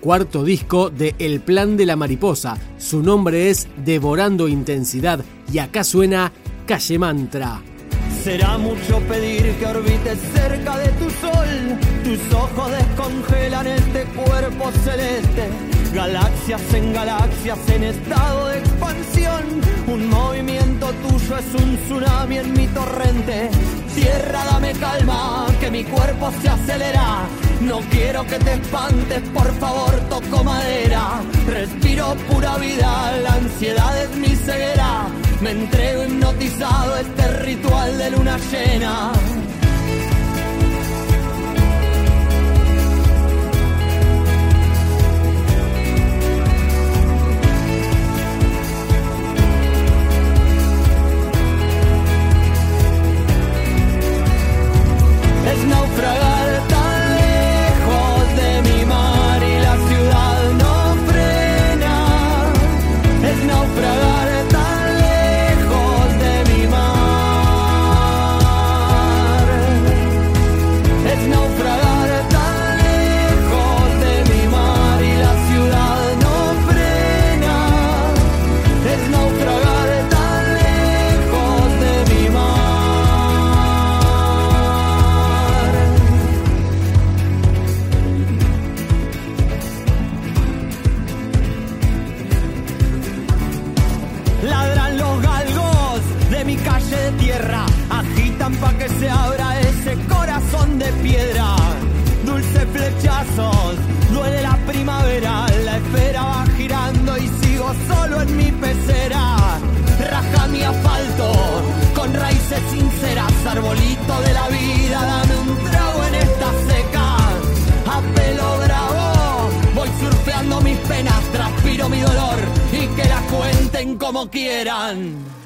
Cuarto disco de El Plan de la Mariposa. Su nombre es Devorando Intensidad y acá suena Calle Mantra. Será mucho pedir que orbites cerca de tu sol, tus ojos descongelan este cuerpo celeste, galaxias en galaxias en estado de expansión, un movimiento tuyo es un tsunami en mi torrente, tierra dame calma, que mi cuerpo se acelera, no quiero que te espantes, por favor, toco madera. Respiro pura vida, la ansiedad es mi ceguera. Me entrego hipnotizado este ritual de luna llena. Como quieran.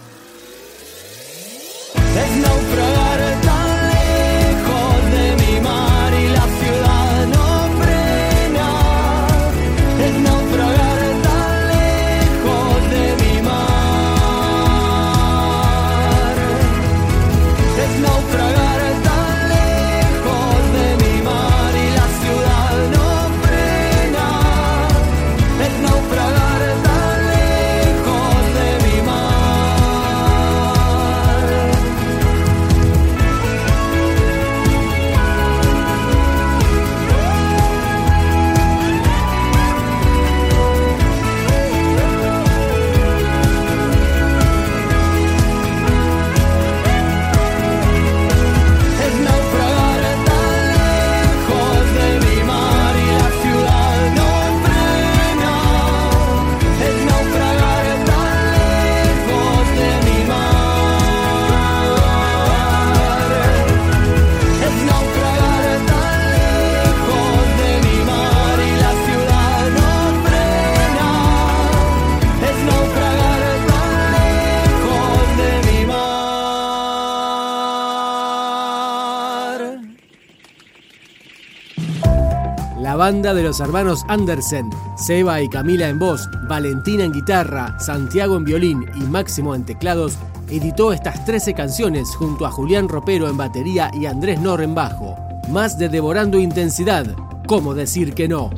Banda de los hermanos Andersen, Seba y Camila en voz, Valentina en guitarra, Santiago en violín y Máximo en teclados, editó estas 13 canciones junto a Julián Ropero en batería y Andrés Nor en bajo. Más de Devorando Intensidad, ¿cómo decir que no?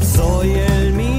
Soy el mismo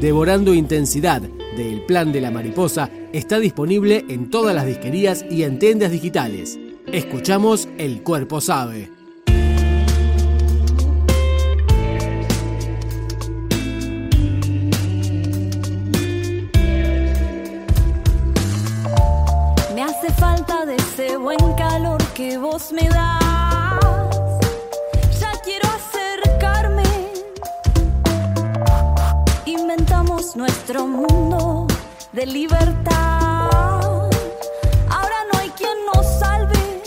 Devorando Intensidad del Plan de la Mariposa está disponible en todas las disquerías y en tiendas digitales. Escuchamos El Cuerpo Sabe. Me hace falta de ese buen calor que vos me das. De libertad. Ahora no hay quien nos salve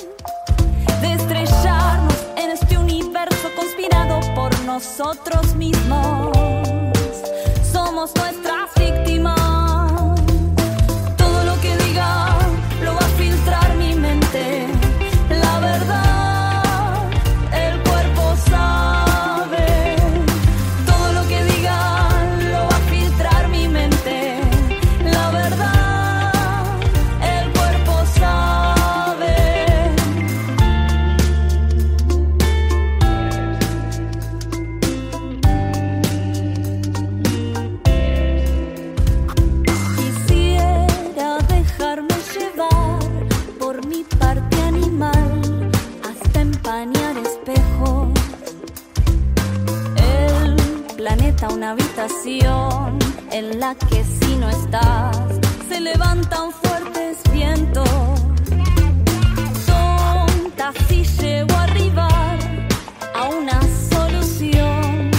de estrellarnos en este universo conspirado por nosotros mismos. En la que si no estás se levantan fuertes vientos. Tonta si llego a arribar a una solución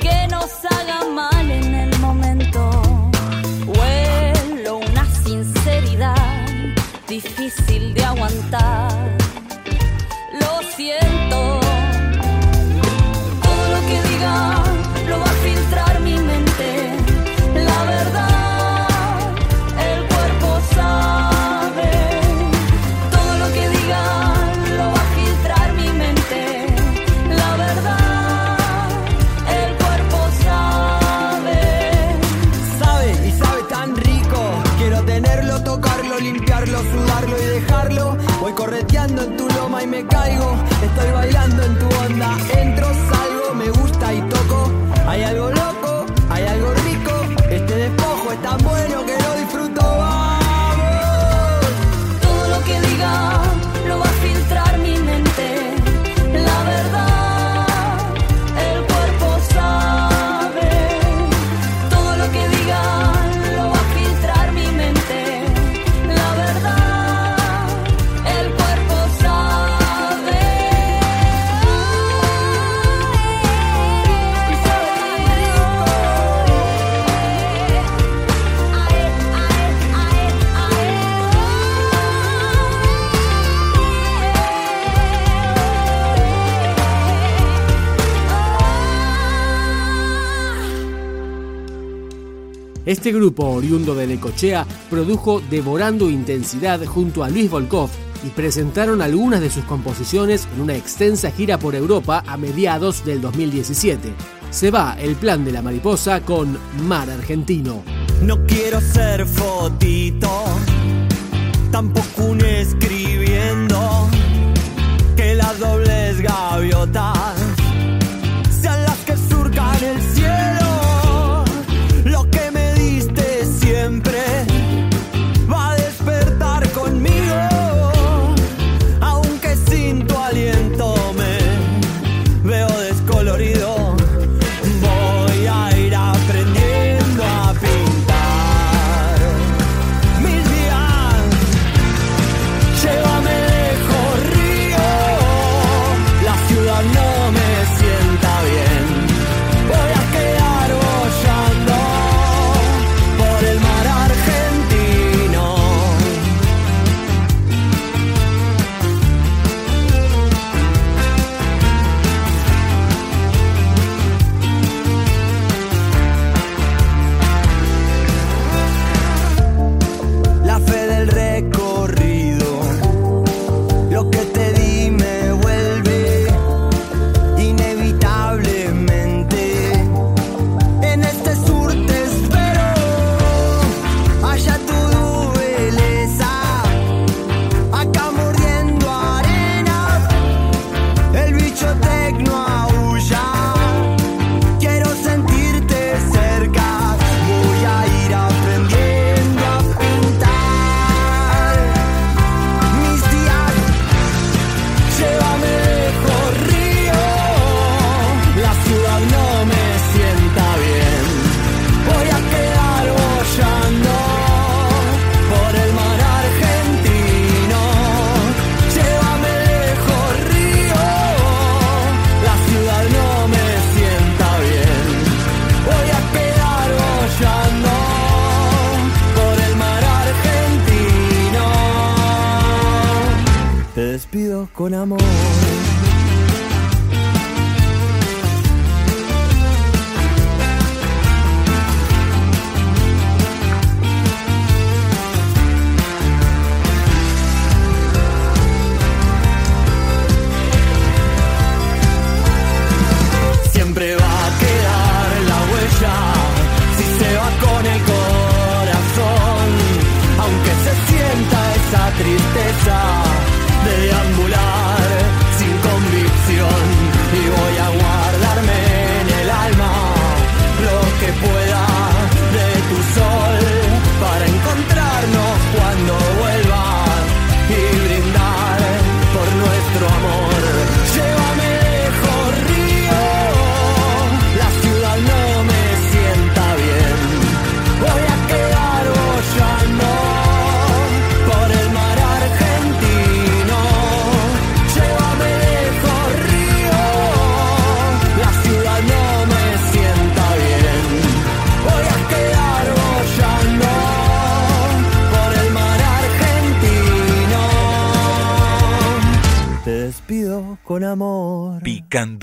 que nos haga mal en el momento. Huelo una sinceridad difícil de aguantar. Sudarlo y dejarlo. Voy correteando en tu loma y me caigo. Estoy bailando en tu onda. Entro, salgo, me gusta y toco. Hay algo Este grupo oriundo de Necochea produjo Devorando Intensidad junto a Luis Volkov y presentaron algunas de sus composiciones en una extensa gira por Europa a mediados del 2017. Se va el plan de la mariposa con Mar Argentino. No quiero ser fotito, tampoco un escribiendo que las dobles gaviotas despido con amor.